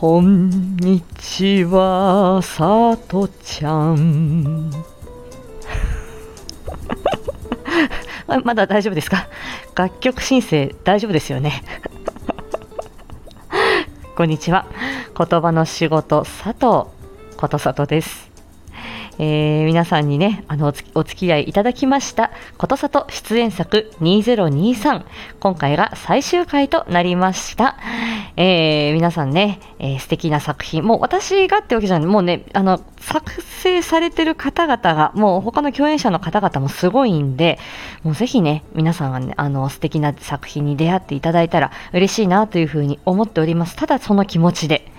こんにちは、さとちゃん。まだ大丈夫ですか？楽曲申請大丈夫ですよね？こんにちは。言葉の仕事、佐藤ことさとです。えー、皆さんにね、あのお付き合いいただきました、ことさと出演作2023。今回が最終回となりました。えー、皆さんね、えー、素敵な作品、もう私がってわけじゃない、もうね、あの、作成されてる方々が、もう他の共演者の方々もすごいんで、もうぜひね、皆さんがね、あの、素敵な作品に出会っていただいたら嬉しいなというふうに思っております。ただその気持ちで。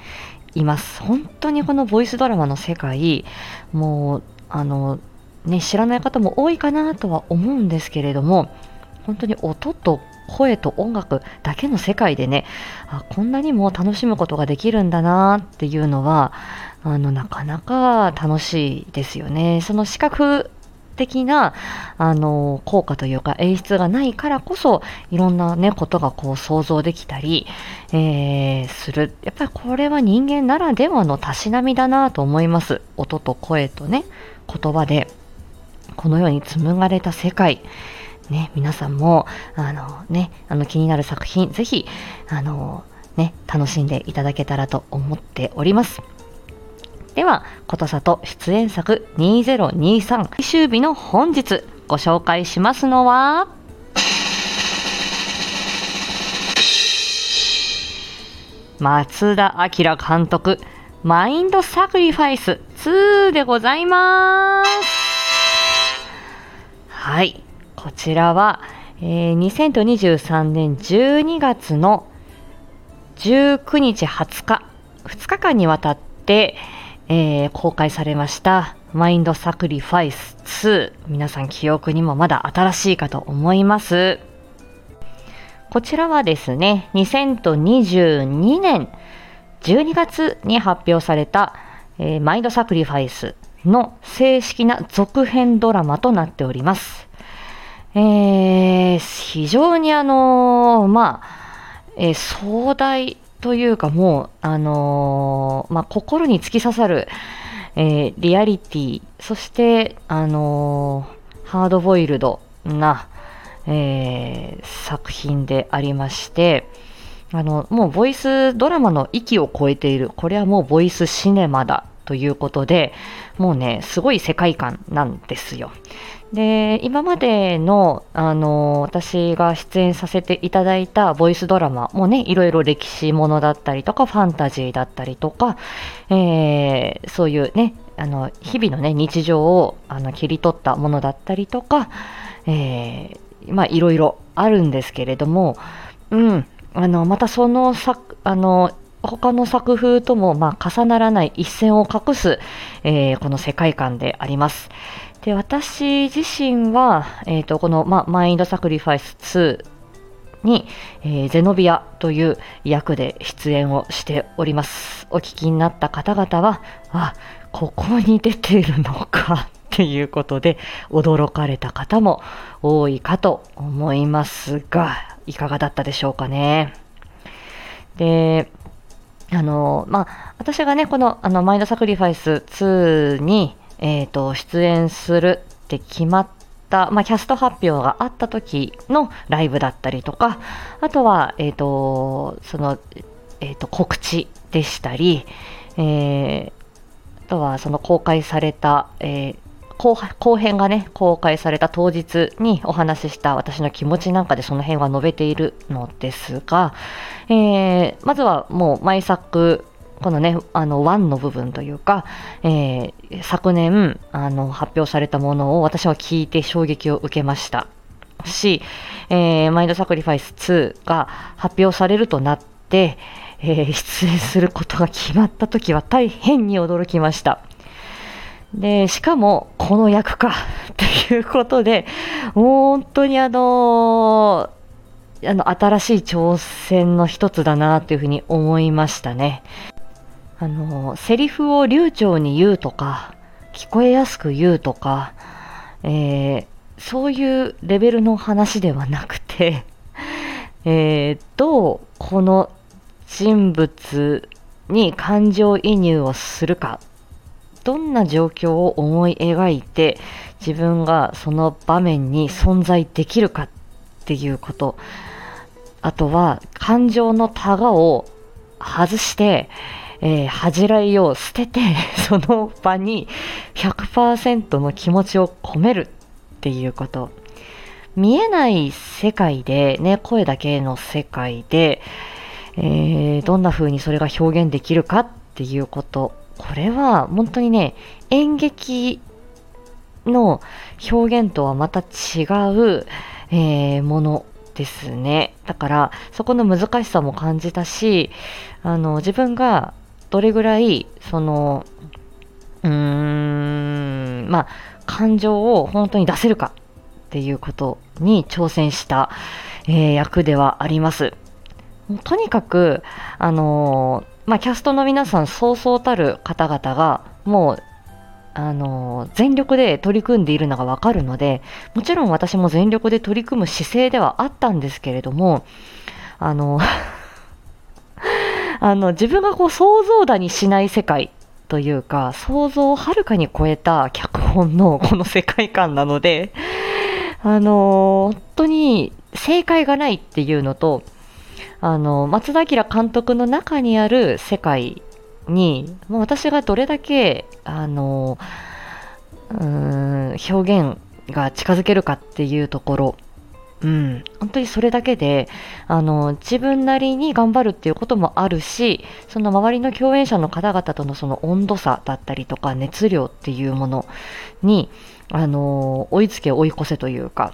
います。本当にこのボイスドラマの世界、もう、あの、ね、知らない方も多いかなとは思うんですけれども、本当に音と声と音楽だけの世界でね、あこんなにも楽しむことができるんだなっていうのは、あの、なかなか楽しいですよね。その視覚的なあの効果というか演出がないからこそいろんな、ね、ことがこう想像できたり、えー、する。やっぱりこれは人間ならではのたしなみだなと思います。音と声とね言葉で。このように紡がれた世界。ね、皆さんもあの、ね、あの気になる作品ぜひあの、ね、楽しんでいただけたらと思っております。では、ことさと出演作2023最終日の本日ご紹介しますのは、松田明監督、マインドサクリファイス2でございます。はい、こちらは、えー、2023年12月の19日20日、2日間にわたって、えー、公開されましたマインドサクリファイス2皆さん記憶にもまだ新しいかと思いますこちらはですね2022年12月に発表された、えー、マインドサクリファイスの正式な続編ドラマとなっております。えー、非常にあのー、まあ、えー、壮大というかもう、あのー、まあ、心に突き刺さる、えー、リアリティ、そして、あのー、ハードボイルドな、え、作品でありまして、あの、もうボイスドラマの域を超えている、これはもうボイスシネマだということで、もうね、すごい世界観なんですよ。で今までのあの私が出演させていただいたボイスドラマもねいろいろ歴史ものだったりとかファンタジーだったりとか、えー、そういうねあの日々のね日常をあの切り取ったものだったりとか、えー、まあいろいろあるんですけれども、うん、あのまたその作あの他の作風ともまあ重ならない一線を画す、えー、この世界観であります。で私自身は、えーと、この、ま、マインドサクリファイス2に、えー、ゼノビアという役で出演をしております。お聞きになった方々は、あ、ここに出ているのか っていうことで驚かれた方も多いかと思いますが、いかがだったでしょうかね。で、あの、まあ、私がね、この、あの、マインドサクリファイス2に、えーと、出演するって決まった、まあ、キャスト発表があった時のライブだったりとかあとは、えーとそのえーと、告知でしたり、えー、あとはその公開された、えー後後編がね公開された当日にお話しした私の気持ちなんかでその辺は述べているのですが、えー、まずはもう毎作このね、あの、1の部分というか、えー、昨年、あの、発表されたものを私は聞いて衝撃を受けました。し、えー、マインドサクリファイス2が発表されるとなって、えー、出演することが決まった時は大変に驚きました。で、しかも、この役か、ということで、本当にあのー、あの、新しい挑戦の一つだなというふうに思いましたね。あの、セリフを流暢に言うとか、聞こえやすく言うとか、えー、そういうレベルの話ではなくて、えー、どうこの人物に感情移入をするかどんな状況を思い描いて自分がその場面に存在できるかっていうことあとは感情のタガを外して、えー、恥じらいを捨てて その場に100%の気持ちを込めるっていうこと。見えない世界でね声だけの世界で、えー、どんな風にそれが表現できるかっていうこと。これは本当にね演劇の表現とはまた違う、えー、ものですね。だからそこの難しさも感じたしあの自分がどれぐらいそのうーんまあ感情を本当に出せるかっていうことに挑戦した、えー、役ではあります。とにかく、あのー、まあ、キャストの皆さん、そうそうたる方々が、もう、あの、全力で取り組んでいるのがわかるので、もちろん私も全力で取り組む姿勢ではあったんですけれども、あのあの、自分がこう想像だにしない世界というか、想像をはるかに超えた脚本のこの世界観なので、あの本当に正解がないっていうのと、あの松田明監督の中にある世界に、もう私がどれだけ、あのうん表現が近づけるかっていうところ、うん、本当にそれだけであの自分なりに頑張るっていうこともあるしその周りの共演者の方々とのその温度差だったりとか熱量っていうものにあの追いつけ追い越せというか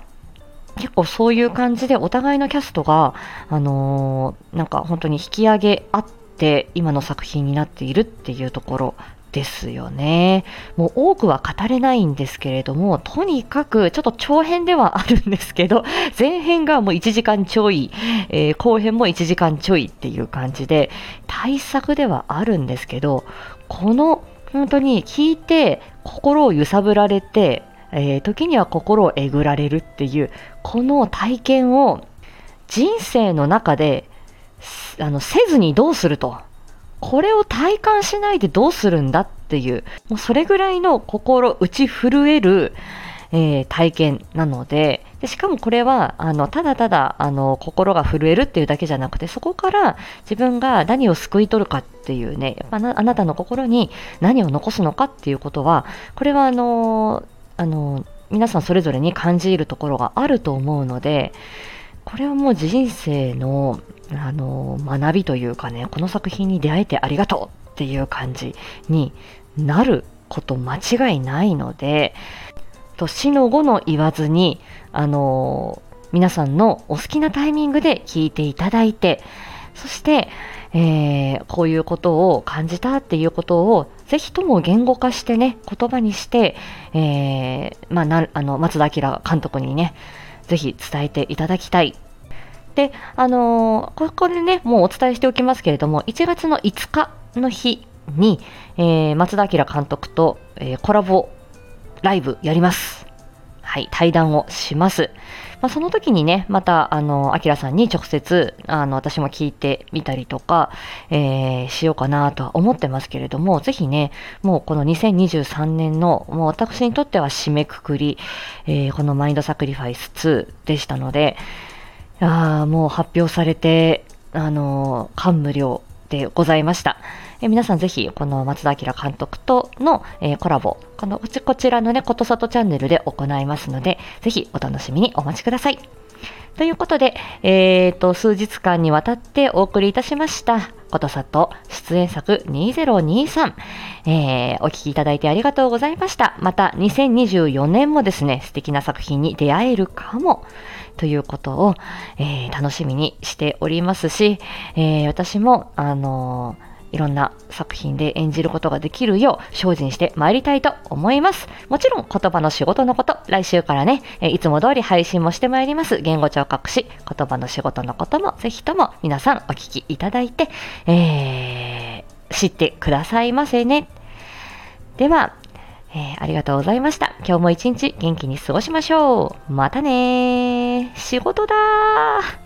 結構そういう感じでお互いのキャストが、あのなんか本当に引き上げ合って今の作品になっているっていうところですよね。もう多くは語れないんですけれども、とにかくちょっと長編ではあるんですけど、前編がもう1時間ちょい、えー、後編も1時間ちょいっていう感じで、大作ではあるんですけど、この本当に聞いて心を揺さぶられて、えー、時には心をえぐられるっていうこの体験を人生の中であのせずにどうするとこれを体感しないでどうするんだっていうもうそれぐらいの心打ち震える、えー、体験なのででしかもこれはあのただただあの心が震えるっていうだけじゃなくてそこから自分が何を救い取るかっていうねやっぱあなたの心に何を残すのかっていうことはこれはあのあの皆さんそれぞれに感じるところがあると思うのでこれはもう人生のあの学びというかねこの作品に出会えてありがとうっていう感じになること間違いないので年の後の言わずにあの皆さんのお好きなタイミングで聞いていただいてそして、えー、こういうことを感じたっていうことをぜひとも言語化してね言葉にして、えー、まあ、なあの松田明監督にねぜひ伝えていただきたいで、あのー、ここでね、もうお伝えしておきますけれども、1月の5日の日に、えー、松田明監督と、えー、コラボライブやります。はい、対談をします。まあ、その時にね、また、あの、アキラさんに直接、あの、私も聞いてみたりとか、えー、しようかなとは思ってますけれども、ぜひね、もうこの2023年の、もう私にとっては締めくくり、えー、このマインドサクリファイス2でしたので、あもう発表されて、あの感無量でございました。え皆さんぜひ、この松田明監督との、え、コラボ、このこちらのね、ことさとチャンネルで行いますので、ぜひお楽しみにお待ちください。ということで、えーと、数日間にわたってお送りいたしました、ことさと出演作2023、えー、お聴きいただいてありがとうございました。また2024年もですね、素敵な作品に出会えるかも。ということを、えー、楽しみにしておりますし、えー、私も、あのいろんな作品で演じることができるよう精進してまいりたいと思います。もちろん言葉の仕事のこと、来週からね、えいつも通り配信もしてまいります。言語聴覚士、言葉の仕事のこともぜひとも皆さんお聞きいただいて、えー、知ってくださいませね。では、えー、ありがとうございました。今日も一日元気に過ごしましょう。またね仕事だ